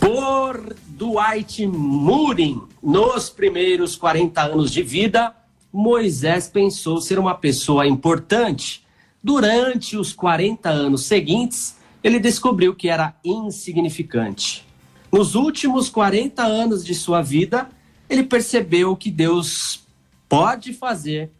Por Dwight Moody, nos primeiros 40 anos de vida, Moisés pensou ser uma pessoa importante. Durante os 40 anos seguintes, ele descobriu que era insignificante. Nos últimos 40 anos de sua vida, ele percebeu que Deus pode fazer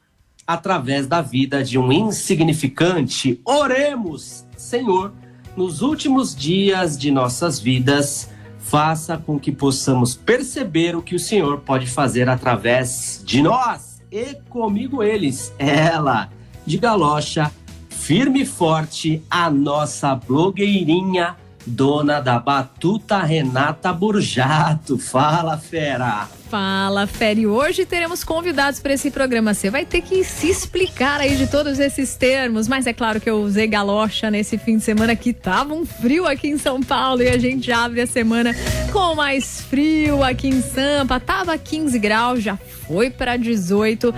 através da vida de um insignificante. Oremos, Senhor, nos últimos dias de nossas vidas, faça com que possamos perceber o que o Senhor pode fazer através de nós e comigo eles, ela, de galocha, firme e forte, a nossa blogueirinha, dona da batuta Renata Burjato. Fala, fera! Fala, Fere. Hoje teremos convidados para esse programa. Você vai ter que se explicar aí de todos esses termos. Mas é claro que eu usei galocha nesse fim de semana que tava um frio aqui em São Paulo e a gente abre a semana com mais frio aqui em Sampa. Tava 15 graus, já foi para 18.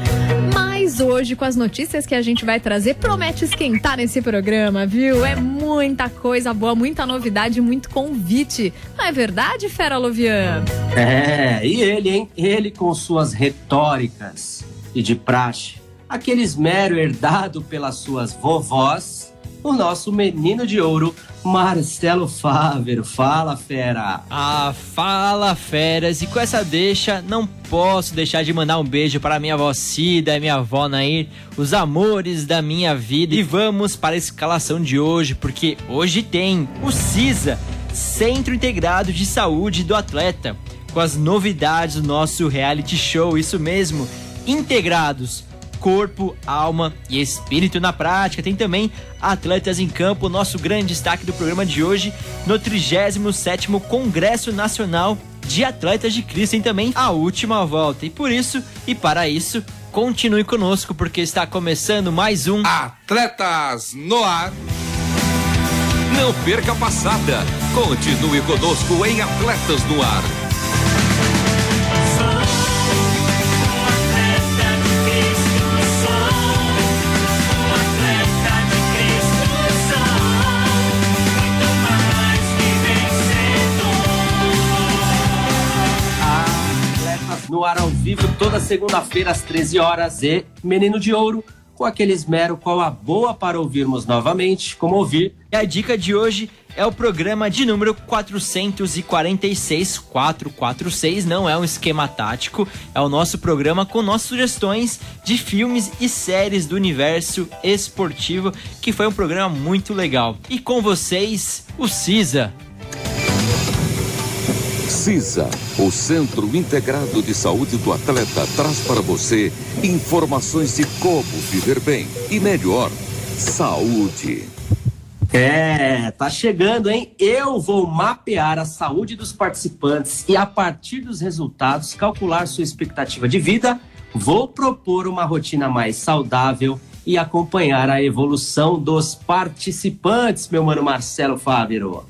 Mas hoje, com as notícias que a gente vai trazer, promete esquentar nesse programa, viu? É muita coisa boa, muita novidade, muito convite. Não é verdade, Fera Lovian? É, e ele, hein? Ele com suas retóricas e de praxe, aquele esmero herdado pelas suas vovós, o nosso menino de ouro, Marcelo Fávero. Fala, fera! Ah, fala, feras! E com essa deixa, não posso deixar de mandar um beijo para minha avó Cida minha avó Nair, os amores da minha vida. E vamos para a escalação de hoje, porque hoje tem o CISA, Centro Integrado de Saúde do Atleta com as novidades do nosso reality show, isso mesmo, integrados. Corpo, alma e espírito na prática. Tem também Atletas em Campo, nosso grande destaque do programa de hoje, no 37º Congresso Nacional de Atletas de Cristo. Tem também a última volta. E por isso, e para isso, continue conosco, porque está começando mais um Atletas no Ar. Não perca a passada. Continue conosco em Atletas no Ar. Vivo toda segunda-feira às 13 horas e Menino de Ouro com aquele esmero qual a boa para ouvirmos novamente, como ouvir. E a dica de hoje é o programa de número 446, 446, não é um esquema tático, é o nosso programa com nossas sugestões de filmes e séries do universo esportivo, que foi um programa muito legal. E com vocês, o CISA. CISA, o Centro Integrado de Saúde do Atleta, traz para você informações de como viver bem e melhor. Saúde. É, tá chegando, hein? Eu vou mapear a saúde dos participantes e, a partir dos resultados, calcular sua expectativa de vida. Vou propor uma rotina mais saudável e acompanhar a evolução dos participantes, meu mano Marcelo Fábio.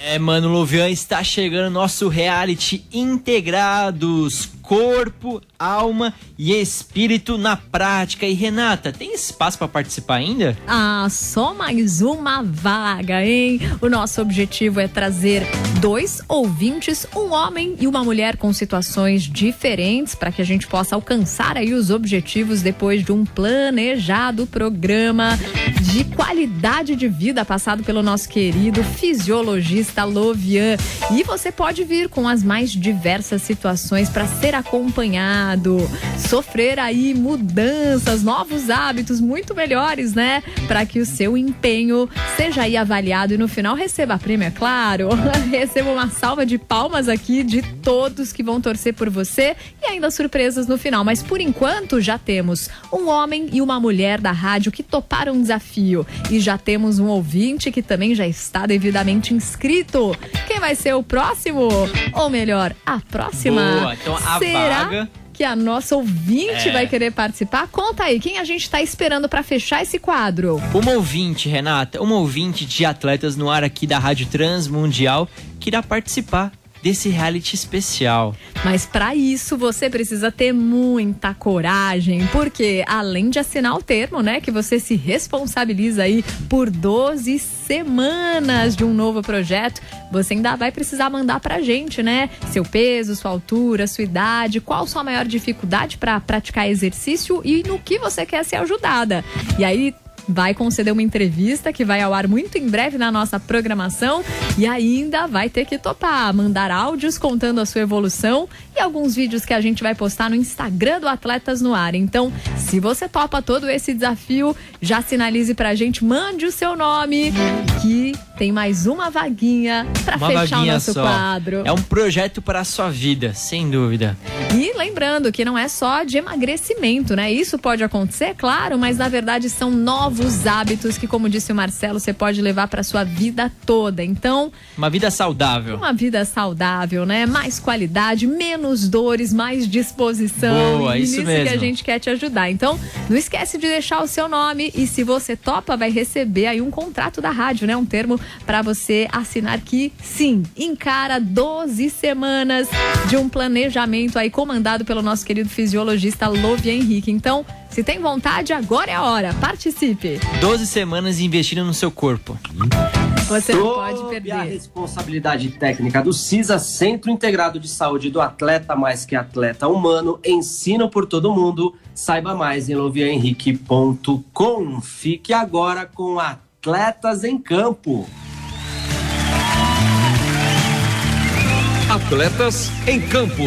É, mano, Luvian, está chegando nosso reality integrados. Corpo, alma e espírito na prática. E Renata, tem espaço para participar ainda? Ah, só mais uma vaga, hein? O nosso objetivo é trazer dois ouvintes, um homem e uma mulher com situações diferentes, para que a gente possa alcançar aí os objetivos depois de um planejado programa de qualidade de vida passado pelo nosso querido fisiologista Lovian. E você pode vir com as mais diversas situações para ser acompanhado, sofrer aí mudanças, novos hábitos muito melhores, né? Para que o seu empenho seja aí avaliado e no final receba a prêmio, é claro. receba uma salva de palmas aqui de todos que vão torcer por você e ainda surpresas no final. Mas por enquanto já temos um homem e uma mulher da rádio que toparam um desafio e já temos um ouvinte que também já está devidamente inscrito. Quem vai ser o próximo? Ou melhor, a próxima? Boa, então a Será vaga que a nossa ouvinte É. vai querer participar? Conta aí, quem a gente está esperando para fechar esse quadro? Uma ouvinte, Renata, uma ouvinte de atletas no ar aqui da Rádio Transmundial que irá participar desse reality especial. Mas para isso você precisa ter muita coragem, porque além de assinar o termo, né, que você se responsabiliza aí por 12 semanas de um novo projeto, você ainda vai precisar mandar pra gente, né? Seu peso, sua altura, sua idade, qual sua maior dificuldade para praticar exercício e no que você quer ser ajudada. E aí vai conceder uma entrevista que vai ao ar muito em breve na nossa programação e ainda vai ter que topar, mandar áudios contando a sua evolução e alguns vídeos que a gente vai postar no Instagram do Atletas no Ar. Então, se você topa todo esse desafio, já sinalize pra gente, mande o seu nome que tem mais uma vaguinha pra Uma fechar o vaguinha nosso só. quadro. É um projeto para a sua vida, sem dúvida. E lembrando que não é só de emagrecimento, né? Isso pode acontecer, claro, mas na verdade são novos hábitos que, como disse o Marcelo, você pode levar para sua vida toda. Então, Uma vida saudável. uma vida saudável, né? Mais qualidade, menos dores, mais disposição. Boa, e isso nisso que a mesmo. gente quer te ajudar. Então, não esquece de deixar o seu nome e se você topa, vai receber aí um contrato da rádio, né? Um termo para você assinar que sim, encara 12 semanas de um planejamento aí comandado pelo nosso querido fisiologista Lovia Henrique. Então, se tem vontade, agora é a hora. Participe. 12 semanas investindo no seu corpo. Você não pode Sob a perder. responsabilidade técnica do CISA, Centro Integrado de Saúde do Atleta Mais Que Atleta Humano, ensino por todo mundo. Saiba mais em loviahenrique.com. Fique agora com Atletas em Campo. Atletas em campo.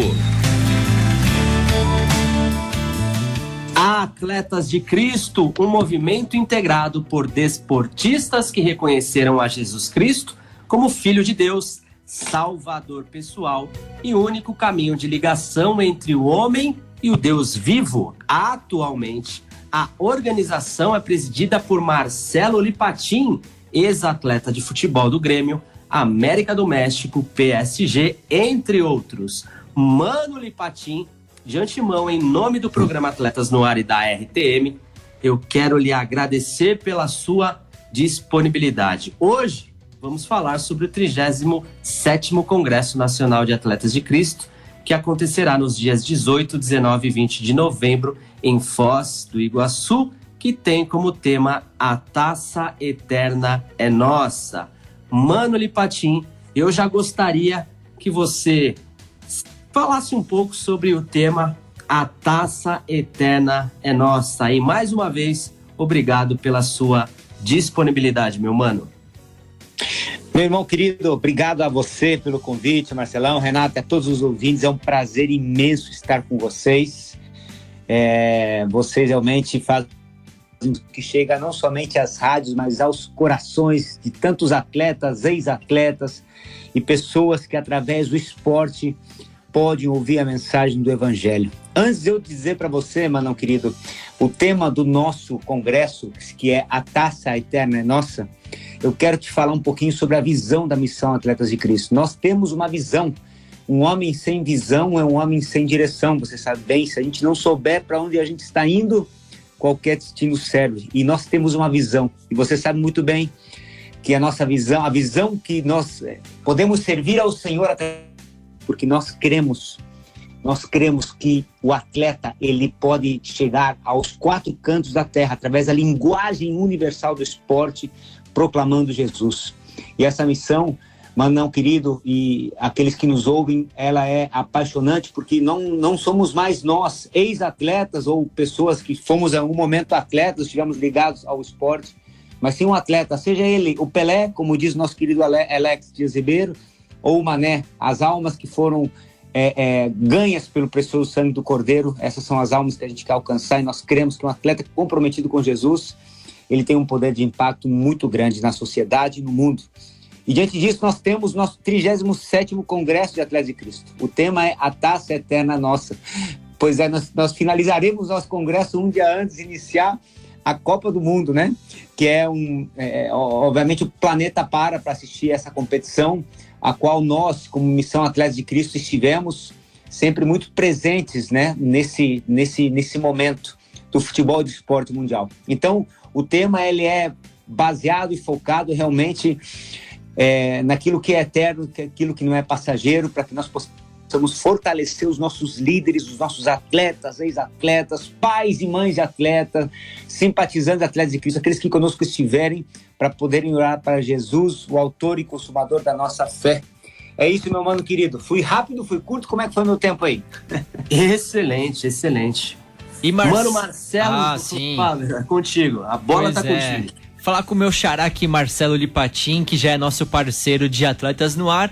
Atletas de Cristo, um movimento integrado por desportistas que reconheceram a Jesus Cristo como Filho de Deus, Salvador pessoal e único caminho de ligação entre o homem e o Deus vivo. Atualmente, a organização é presidida por Marcelo Lipatim, ex-atleta de futebol do Grêmio, América do México, PSG, entre outros. Mano Lipatim de antemão, em nome do programa Atletas no Ar e da RTM, eu quero lhe agradecer pela sua disponibilidade. Hoje vamos falar sobre o 37º Congresso Nacional de Atletas de Cristo, que acontecerá nos dias 18, 19 e 20 de novembro em Foz do Iguaçu, que tem como tema A Taça Eterna é Nossa. Mano Lipatim, eu já gostaria que você falasse um pouco sobre o tema A Taça Eterna é Nossa. E mais uma vez, obrigado pela sua disponibilidade, meu mano. Meu irmão querido, obrigado a você pelo convite, Marcelão, Renata, a todos os ouvintes. É um prazer imenso estar com vocês. É, vocês realmente fazem que chega não somente às rádios, mas aos corações de tantos atletas, ex-atletas e pessoas que através do esporte podem ouvir a mensagem do Evangelho. Antes de eu dizer para você, Manão querido, o tema do nosso congresso, que é a Taça Eterna é Nossa, eu quero te falar um pouquinho sobre a visão da missão Atletas de Cristo. Nós temos uma visão. Um homem sem visão é um homem sem direção, você sabe bem. Se a gente não souber para onde a gente está indo, qualquer destino serve. E nós temos uma visão. E você sabe muito bem que a nossa visão, a visão que nós eh, podemos servir ao Senhor até porque nós queremos nós cremos que o atleta ele pode chegar aos quatro cantos da terra através da linguagem universal do esporte, proclamando Jesus. E essa missão, Manão querido e aqueles que nos ouvem, ela é apaixonante porque não, não somos mais nós, ex-atletas ou pessoas que fomos em algum momento atletas, estivemos ligados ao esporte, mas sim um atleta, seja ele o Pelé, como diz nosso querido Ale- Alex Dias Ribeiro, ou Mané, as almas que foram é, é, ganhas pelo precioso sangue do Cordeiro. Essas são as almas que a gente quer alcançar e nós cremos que um atleta comprometido com Jesus, ele tem um poder de impacto muito grande na sociedade e no mundo. E diante disso, nós temos nosso 37º Congresso de Atletas de Cristo. O tema é a taça eterna nossa. Pois é, nós, nós finalizaremos nosso congresso um dia antes de iniciar a Copa do Mundo, né? Que é um, é, obviamente, o planeta para para assistir essa competição a qual nós, como Missão Atletas de Cristo, estivemos sempre muito presentes né, nesse, nesse, nesse momento do futebol e do esporte mundial. Então, o tema ele é baseado e focado realmente é, naquilo que é eterno, aquilo que não é passageiro, para que nós possamos fortalecer os nossos líderes, os nossos atletas, ex-atletas, pais e mães de atletas, simpatizantes de atletas de Cristo, aqueles que conosco estiverem, para poderem orar para Jesus, o autor e consumador da nossa fé. É isso, meu mano querido. Fui rápido, fui curto. Como é que foi meu tempo aí? excelente, excelente. E Mar... Mano Marcelo, ah, sim. Fala, contigo. A bola pois tá é. contigo. Falar com o meu xará aqui, Marcelo Lipatin, que já é nosso parceiro de Atletas no Ar.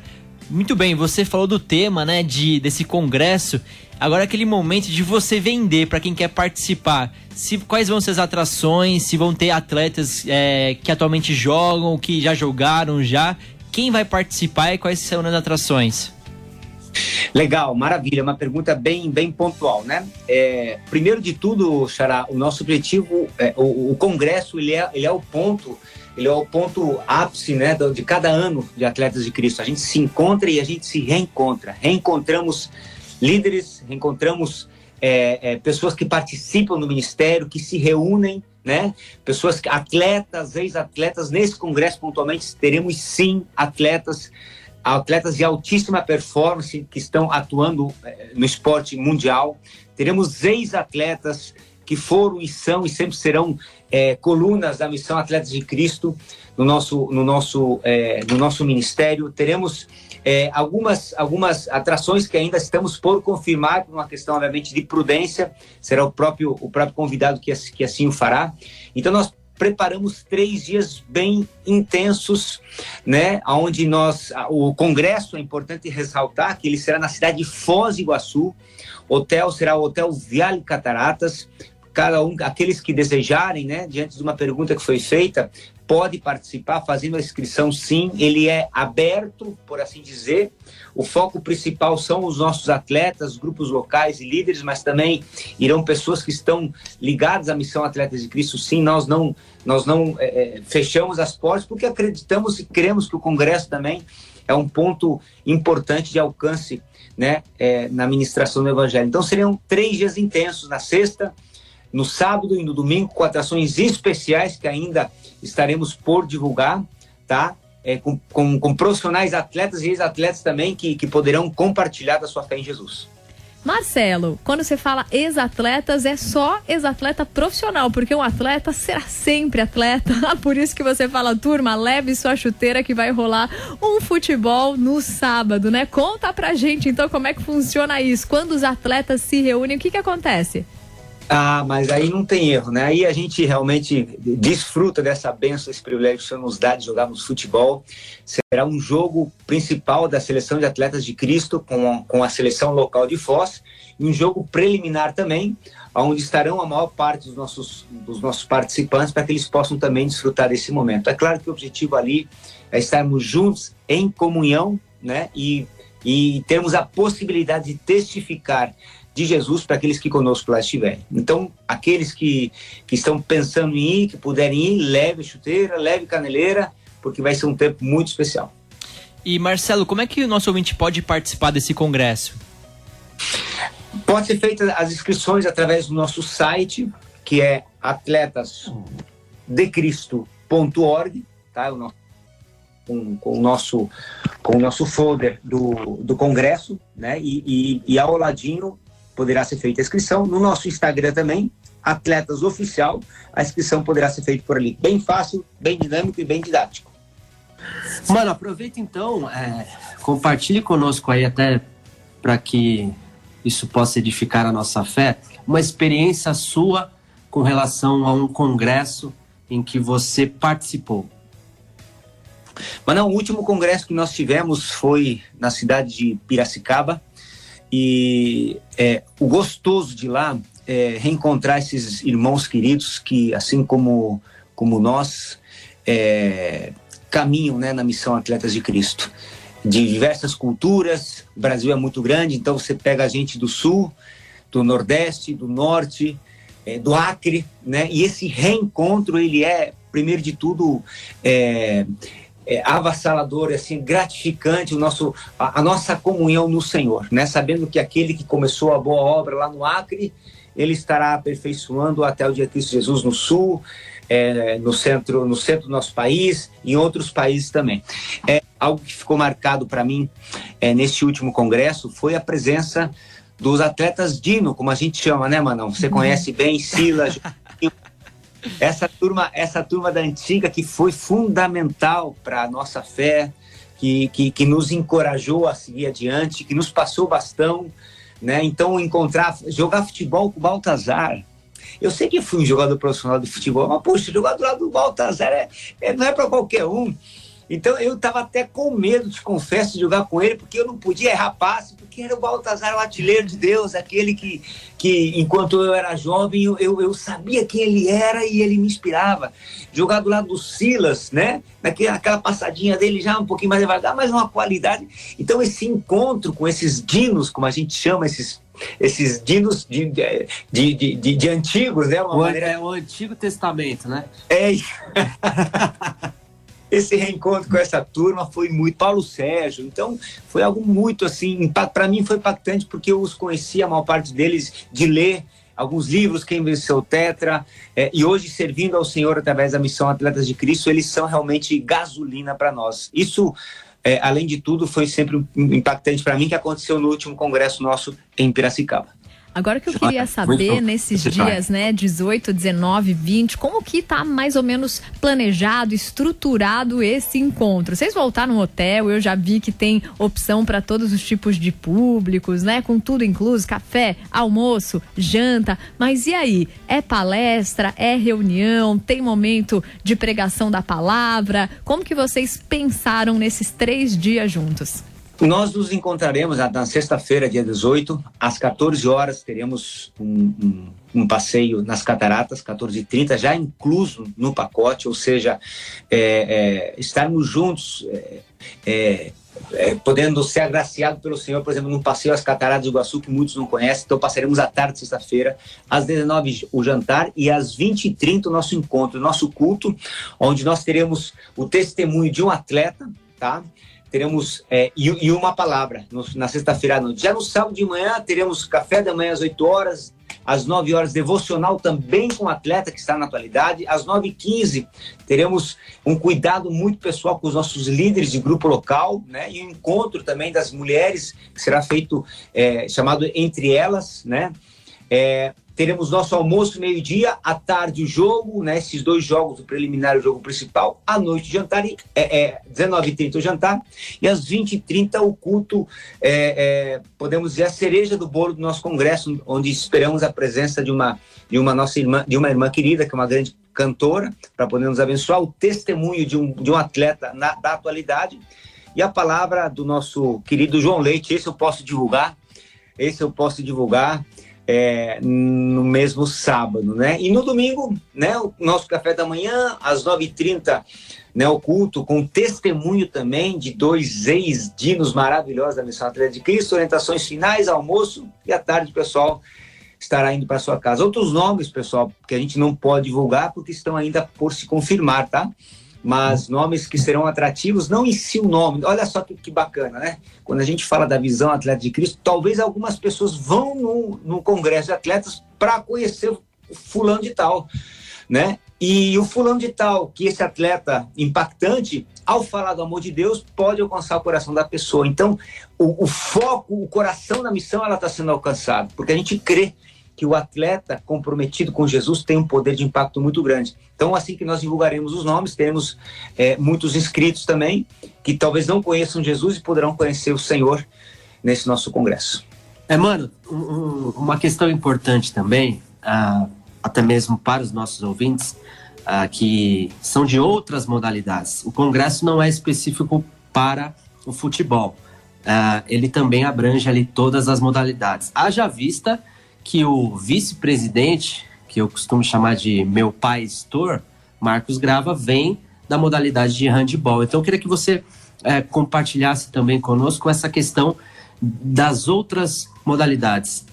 Muito bem, você falou do tema, né, de desse congresso. Agora aquele momento de você vender para quem quer participar. Se, quais vão ser as atrações, se vão ter atletas é, que atualmente jogam, que já jogaram já. Quem vai participar e quais serão as atrações? Legal, maravilha, uma pergunta bem, bem pontual, né? É, primeiro de tudo, Xará, o nosso objetivo, é, o, o, congresso, ele é, ele é o ponto, ele é o ponto ápice, né, de cada ano de Atletas de Cristo. A gente se encontra e a gente se reencontra. Reencontramos líderes, encontramos é, é, pessoas que participam do ministério, que se reúnem, né? Pessoas, atletas, ex-atletas. Nesse congresso, pontualmente, teremos sim atletas, atletas de altíssima performance que estão atuando é, no esporte mundial. Teremos ex-atletas que foram e são e sempre serão é, colunas da missão Atletas de Cristo no nosso, no nosso, é, no nosso ministério. Teremos é, algumas, algumas atrações que ainda estamos por confirmar, por uma questão, obviamente, de prudência, será o próprio, o próprio convidado que, que assim o fará. Então, nós preparamos três dias bem intensos, né? Onde nós, o congresso é importante ressaltar que ele será na cidade de Foz do Iguaçu. Hotel será o Hotel Viale Cataratas. Cada um, aqueles que desejarem, né? Diante de uma pergunta que foi feita, pode participar fazendo a inscrição sim, ele é aberto, por assim dizer. O foco principal são os nossos atletas, grupos locais e líderes, mas também irão pessoas que estão ligadas à missão Atletas de Cristo. Sim, nós não, nós não é, é fechamos as portas porque acreditamos e cremos que o Congresso também é um ponto importante de alcance né, é, na ministração do Evangelho. Então seriam três dias intensos na sexta, no sábado e no domingo com atrações especiais que ainda estaremos por divulgar, tá? É, com, com, com, profissionais atletas e ex-atletas também que, que poderão compartilhar da sua fé em Jesus. Marcelo, quando você fala ex-atletas, é só ex-atleta profissional, porque um atleta será sempre atleta. Por isso que você fala, turma, leve sua chuteira que vai rolar um futebol no sábado, né? Conta pra gente então como é que funciona isso. Quando os atletas se reúnem, o que que acontece? Ah, mas aí não tem erro, né? Aí a gente realmente desfruta dessa benção, esse privilégio que o Senhor nos dá de jogarmos futebol. Será um jogo principal da seleção de atletas de Cristo com a, com a seleção local de Foz e um jogo preliminar também, onde estarão a maior parte dos nossos, dos nossos participantes para que eles possam também desfrutar desse momento. É claro que o objetivo ali é estarmos juntos em comunhão, né? E, e termos a possibilidade de testificar de Jesus para aqueles que conosco lá estiverem. Então, aqueles que, que estão pensando em ir, que puderem ir, leve chuteira, leve caneleira, porque vai ser um tempo muito especial. E Marcelo, como é que o nosso ouvinte pode participar desse congresso? Pode ser feita as inscrições através do nosso site, que é atletasdecristo.org, tá? O nosso, com, com, o nosso com o nosso folder do, do congresso, né? E, e, e ao ladinho poderá ser feita a inscrição. No nosso Instagram também, Atletas Oficial, a inscrição poderá ser feita por ali. Bem fácil, bem dinâmico e bem didático. Mano, aproveita então, é, compartilhe conosco aí até para que isso possa edificar a nossa fé, uma experiência sua com relação a um congresso em que você participou. Mas não, o último congresso que nós tivemos foi na cidade de Piracicaba, E é, o gostoso de lá é reencontrar esses irmãos queridos que, assim como, como nós, é, caminham né, na missão Atletas de Cristo. De diversas culturas, o Brasil é muito grande, então você pega a gente do Sul, do Nordeste, do Norte, é, do Acre, né? E esse reencontro, ele é, primeiro de tudo, é, é, avassalador, assim, gratificante o nosso, a, a, nossa comunhão no Senhor, né? Sabendo que aquele que começou a boa obra lá no Acre, ele estará aperfeiçoando até o dia de Cristo Jesus no Sul, é, no centro no centro do nosso país, em outros países também. É, algo que ficou marcado para mim é, neste último congresso foi a presença dos atletas Dino, como a gente chama, né, Manão? Você uhum. conhece bem Silas, essa turma, essa turma da antiga que foi fundamental para a nossa fé, que, que, que, nos encorajou a seguir adiante, que nos passou bastão, né? Então encontrar, jogar futebol com o Baltazar. Eu sei que fui um jogador profissional de futebol, mas poxa, jogar do lado do Baltazar é, é não é para qualquer um. Então eu estava até com medo, te confesso, de jogar com ele, porque eu não podia errar passe, porque era o Baltazar, o artilheiro de Deus, aquele que, que enquanto eu era jovem, eu, eu, eu, sabia quem ele era e ele me inspirava. Jogar do lado do Silas, né? Naquela, aquela passadinha dele já um pouquinho mais devagar, mas uma qualidade. Então esse encontro com esses dinos, como a gente chama esses esses dinos de, de, de, de, de antigos, né? Uma o, maneira... É o Antigo Testamento, né? É. esse reencontro com essa turma foi muito Paulo Sérgio então foi algo muito assim para mim foi impactante porque eu os conhecia a maior parte deles de ler alguns livros quem venceu tetra é, e hoje servindo ao Senhor através da missão Atletas de Cristo eles são realmente gasolina para nós. Isso é, além de tudo foi sempre impactante para mim que aconteceu no último congresso nosso em Piracicaba Agora que eu queria saber, nesses dias, né, 18, 19, 20, como que tá mais ou menos planejado, estruturado esse encontro? Vocês voltaram no hotel, eu já vi que tem opção para todos os tipos de públicos, né, com tudo incluso, café, almoço, janta, mas e aí? É palestra, é reunião, tem momento de pregação da palavra? Como que vocês pensaram nesses três dias juntos? Nós nos encontraremos na sexta-feira, dia 18, às 14 horas, teremos um, um, um passeio nas cataratas, 14h30, já incluso no pacote, ou seja, é, é, estarmos juntos, é, é, é podendo ser agraciado pelo Senhor, por exemplo, num passeio às cataratas do Iguaçu, que muitos não conhecem, então passaremos a tarde, sexta-feira, às 19 o jantar e às 20h30 o nosso encontro, o nosso culto, onde nós teremos o testemunho de um atleta, tá? Teremos é, e, e, uma palavra no, na sexta-feira à noite. Já no sábado de manhã teremos café da manhã às 8 horas, às 9 horas devocional também com o atleta que está na atualidade, às 9h15 teremos um cuidado muito pessoal com os nossos líderes de grupo local, né? E um encontro também das mulheres que será feito é, chamado entre elas, né? É, Teremos nosso almoço meio-dia, à tarde o jogo, né? Esses dois jogos, o preliminar e o jogo principal, à noite o jantar, e, é, é 19h30 o jantar, e às 20h30 o culto, é, é, podemos dizer, a cereja do bolo do nosso congresso, onde esperamos a presença de uma, de uma nossa irmã, de uma irmã querida, que é uma grande cantora, para poder nos abençoar, o testemunho de um, de um atleta na, da atualidade, e a palavra do nosso querido João Leite, esse eu posso divulgar, esse eu posso divulgar, é, no mesmo sábado, né? E no domingo, né, o nosso café da manhã, às 9h30, né, o culto com testemunho também de dois ex-dinos maravilhosos da Missão Atlética de Cristo, orientações finais, almoço e à tarde pessoal estará indo para sua casa. Outros nomes, pessoal, que a gente não pode divulgar porque estão ainda por se confirmar, tá? Mas nomes que serão atrativos, não em si o nome. Olha só que, que bacana, né? Quando a gente fala da visão atleta de Cristo, talvez algumas pessoas vão no, no congresso de atletas para conhecer o fulano de tal, né? E o fulano de tal, que esse atleta impactante, ao falar do amor de Deus, pode alcançar o coração da pessoa. Então, o, o foco, o coração da missão, ela está sendo alcançado, porque a gente crê que o atleta comprometido com Jesus tem um poder de impacto muito grande. Então, assim que nós divulgaremos os nomes, teremos é, muitos inscritos também que talvez não conheçam Jesus e poderão conhecer o Senhor nesse nosso congresso. É, mano, um, uma questão importante também, uh, até mesmo para os nossos ouvintes, uh, que são de outras modalidades. O congresso não é específico para o futebol. uh, ele também abrange ali todas as modalidades. Haja vista que o vice-presidente, que eu costumo chamar de meu pai Store, Marcos Grava, vem da modalidade de handball. Então eu queria que você uh, compartilhasse também conosco essa questão das outras modalidades.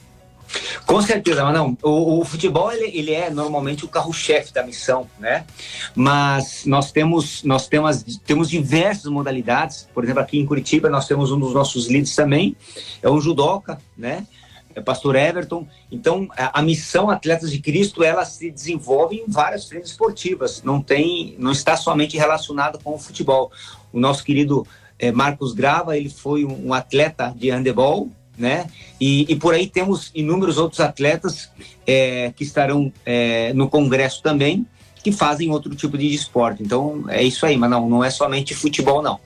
Com certeza, mas não. O, o futebol ele, ele, é normalmente o carro-chefe da missão, né? Mas nós temos nós temos temos diversas modalidades. Por exemplo, aqui em Curitiba nós temos um dos nossos líderes também, é um judoca, né? É pastor Everton. Então, a, a, missão Atletas de Cristo, ela se desenvolve em várias frentes esportivas. Não tem, não está somente relacionada com o futebol. O nosso querido é, Marcos Grava, ele foi um, um atleta de handebol, né? E, e, por aí temos inúmeros outros atletas é, que estarão é, no congresso também, que fazem outro tipo de esporte. Então é isso aí, mas não, não é somente futebol, não.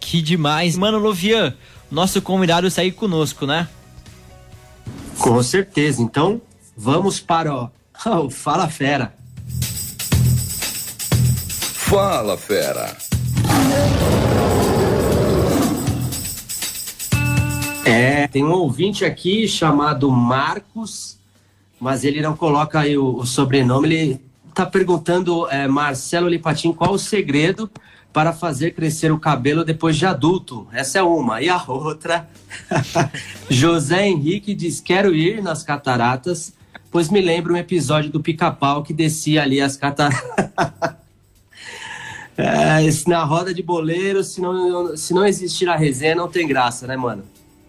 Que demais. Mano, Lovian, nosso convidado sair conosco, né? Com certeza. Então, vamos para o, Fala Fera. Fala Fera. É, tem um ouvinte aqui chamado Marcos, mas ele não coloca aí o, o sobrenome. Ele está perguntando, é, Marcelo Lipatim, qual o segredo para fazer crescer o cabelo depois de adulto? Essa é uma. E a outra, José Henrique diz: Quero ir nas cataratas, pois me lembra um episódio do pica-pau que descia ali as cataratas. é, na roda de boleiro, se não, se não existir a resenha, não tem graça, né, mano?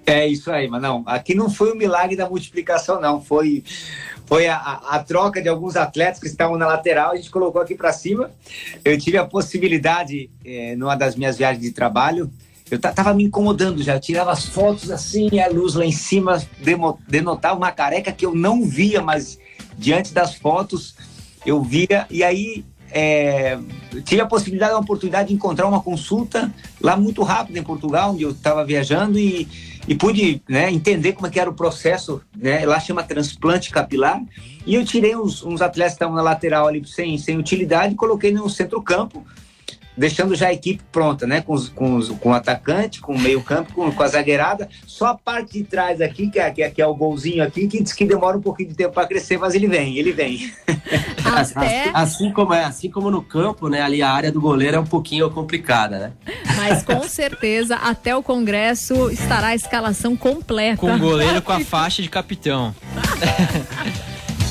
É isso aí, mas não, aqui não foi o milagre da multiplicação, não. Foi, foi a, a, troca de alguns atletas que estavam na lateral, a gente colocou aqui para cima. Eu tive a possibilidade, é, numa das minhas viagens de trabalho, eu tava me incomodando já, eu tirava as fotos assim, a luz lá em cima denotava uma careca que eu não via, mas diante das fotos eu via, e aí é, tive a possibilidade, a oportunidade de encontrar uma consulta lá muito rápido em Portugal, onde eu estava viajando, e e pude né, entender como é que era o processo, né, lá chama transplante capilar, e eu tirei uns, uns atletas que estavam na lateral ali sem, sem utilidade e coloquei no centro-campo, deixando já a equipe pronta, né? Com, os, com, os, com o atacante, com o meio-campo, com, com a zagueirada. Só a parte de trás aqui, que é, que é, que é o golzinho aqui, que diz que demora um pouquinho de tempo para crescer, mas ele vem, ele vem. Até... Assim, como é, assim como no campo, né? Ali a área do goleiro é um pouquinho complicada, né? Mas com certeza, até o Congresso estará a escalação completa. Com o goleiro com a faixa de capitão.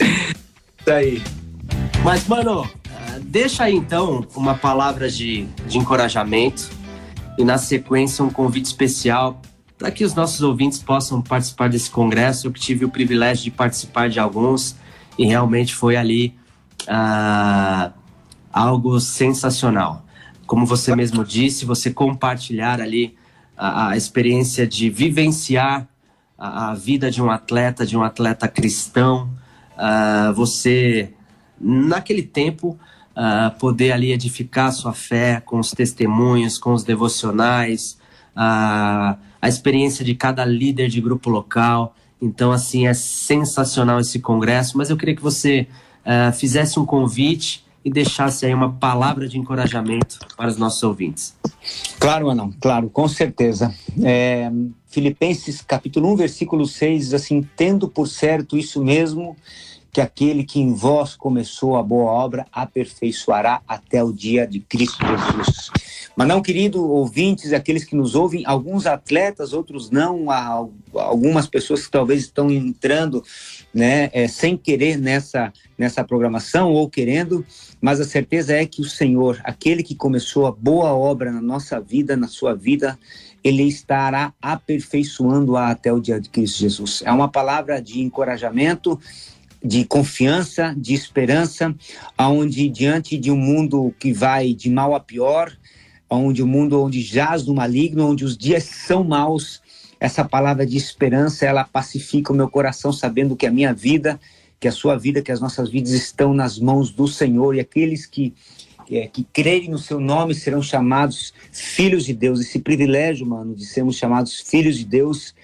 Isso aí. Mas, mano, deixa aí então uma palavra de, de encorajamento e na sequência um convite especial para que os nossos ouvintes possam participar desse congresso. Eu tive o privilégio de participar de alguns e realmente foi ali ah, algo sensacional. Como você mesmo disse, você compartilhar ali a, a experiência de vivenciar a, a, vida de um atleta, de um atleta cristão, uh, você naquele tempo uh, poder ali edificar sua fé com os testemunhos, com os devocionais, uh, a experiência de cada líder de grupo local. Então, assim, é sensacional esse congresso, mas eu queria que você uh, fizesse um convite e deixasse aí uma palavra de encorajamento para os nossos ouvintes. Claro, Anão, claro, com certeza. É, Filipenses capítulo 1, versículo 6 diz assim, tendo por certo isso mesmo, que aquele que em vós começou a boa obra aperfeiçoará até o dia de Cristo Jesus. Mas não, querido ouvintes, aqueles que nos ouvem, alguns atletas, outros não, algumas pessoas que talvez estão entrando, né, é, sem querer nessa nessa programação ou querendo, mas a certeza é que o Senhor, aquele que começou a boa obra na nossa vida, na sua vida, ele estará aperfeiçoando-a até o dia de Cristo Jesus. É uma palavra de encorajamento de confiança, de esperança, aonde diante de um mundo que vai de mal a pior, onde o mundo onde jaz no maligno, onde os dias são maus, essa palavra de esperança, ela pacifica o meu coração sabendo que a minha vida, que a sua vida, que as nossas vidas estão nas mãos do Senhor e aqueles que é, que crerem no seu nome serão chamados filhos de Deus. Esse privilégio, mano, de sermos chamados filhos de Deus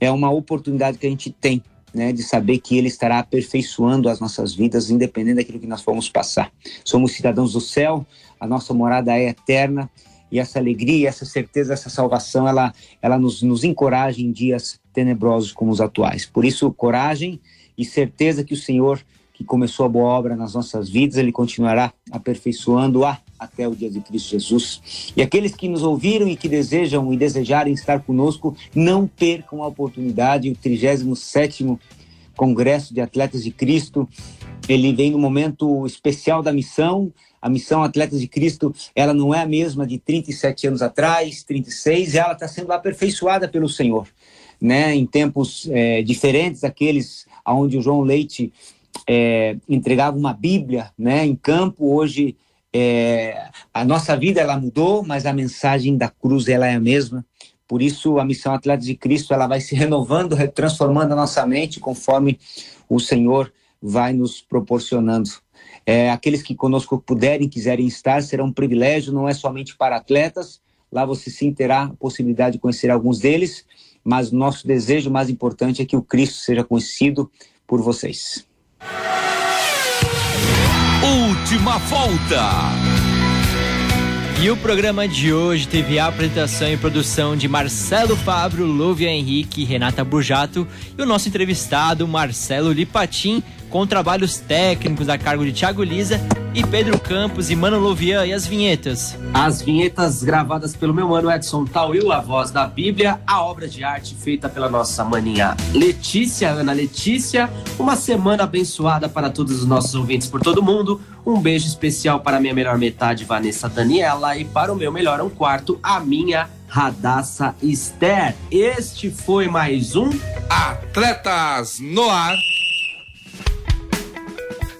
é uma oportunidade que a gente tem né, de saber que Ele estará aperfeiçoando as nossas vidas, independente daquilo que nós formos passar. Somos cidadãos do céu, a nossa morada é eterna e essa alegria, essa certeza, essa salvação, ela, ela nos, nos encoraja em dias tenebrosos como os atuais. Por isso, coragem e certeza que o Senhor, que começou a boa obra nas nossas vidas, ele continuará aperfeiçoando-a até o dia de Cristo Jesus. E aqueles que nos ouviram e que desejam e desejarem estar conosco, não percam a oportunidade, o 37º Congresso de Atletas de Cristo, ele vem no momento especial da missão, a missão Atletas de Cristo, ela não é a mesma de 37 anos atrás, 36, ela está sendo aperfeiçoada pelo Senhor, né? Em tempos é, diferentes, aqueles onde o João Leite é, entregava uma Bíblia, né? Em campo, hoje é, a nossa vida ela mudou, mas a mensagem da cruz ela é a mesma. Por isso, a missão Atletas de Cristo ela vai se renovando, transformando a nossa mente conforme o Senhor vai nos proporcionando é, aqueles que conosco puderem, quiserem estar, será um privilégio, não é somente para atletas. Lá você sim terá a possibilidade de conhecer alguns deles, mas nosso desejo mais importante é que o Cristo seja conhecido por vocês. Última volta. E o programa de hoje teve a apresentação e produção de Marcelo Fábio, Lúvia Henrique, Renata Bujato e o nosso entrevistado Marcelo Lipatim, com trabalhos técnicos a cargo de Thiago Lisa e Pedro Campos e Mano Louvian e as vinhetas. As vinhetas gravadas pelo meu mano Edson Tauil, a voz da Bíblia, a obra de arte feita pela nossa maninha Letícia, Ana Letícia. Uma semana abençoada para todos os nossos ouvintes por todo mundo. Um beijo especial para minha melhor metade, Vanessa Daniela, e para o meu melhor um quarto, a minha Radassa Esther. Este foi mais um Atletas no Ar.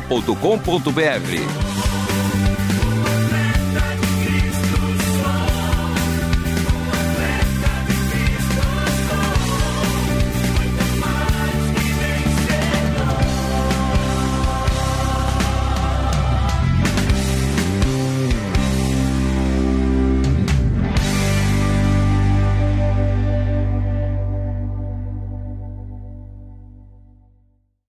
portal.com.br.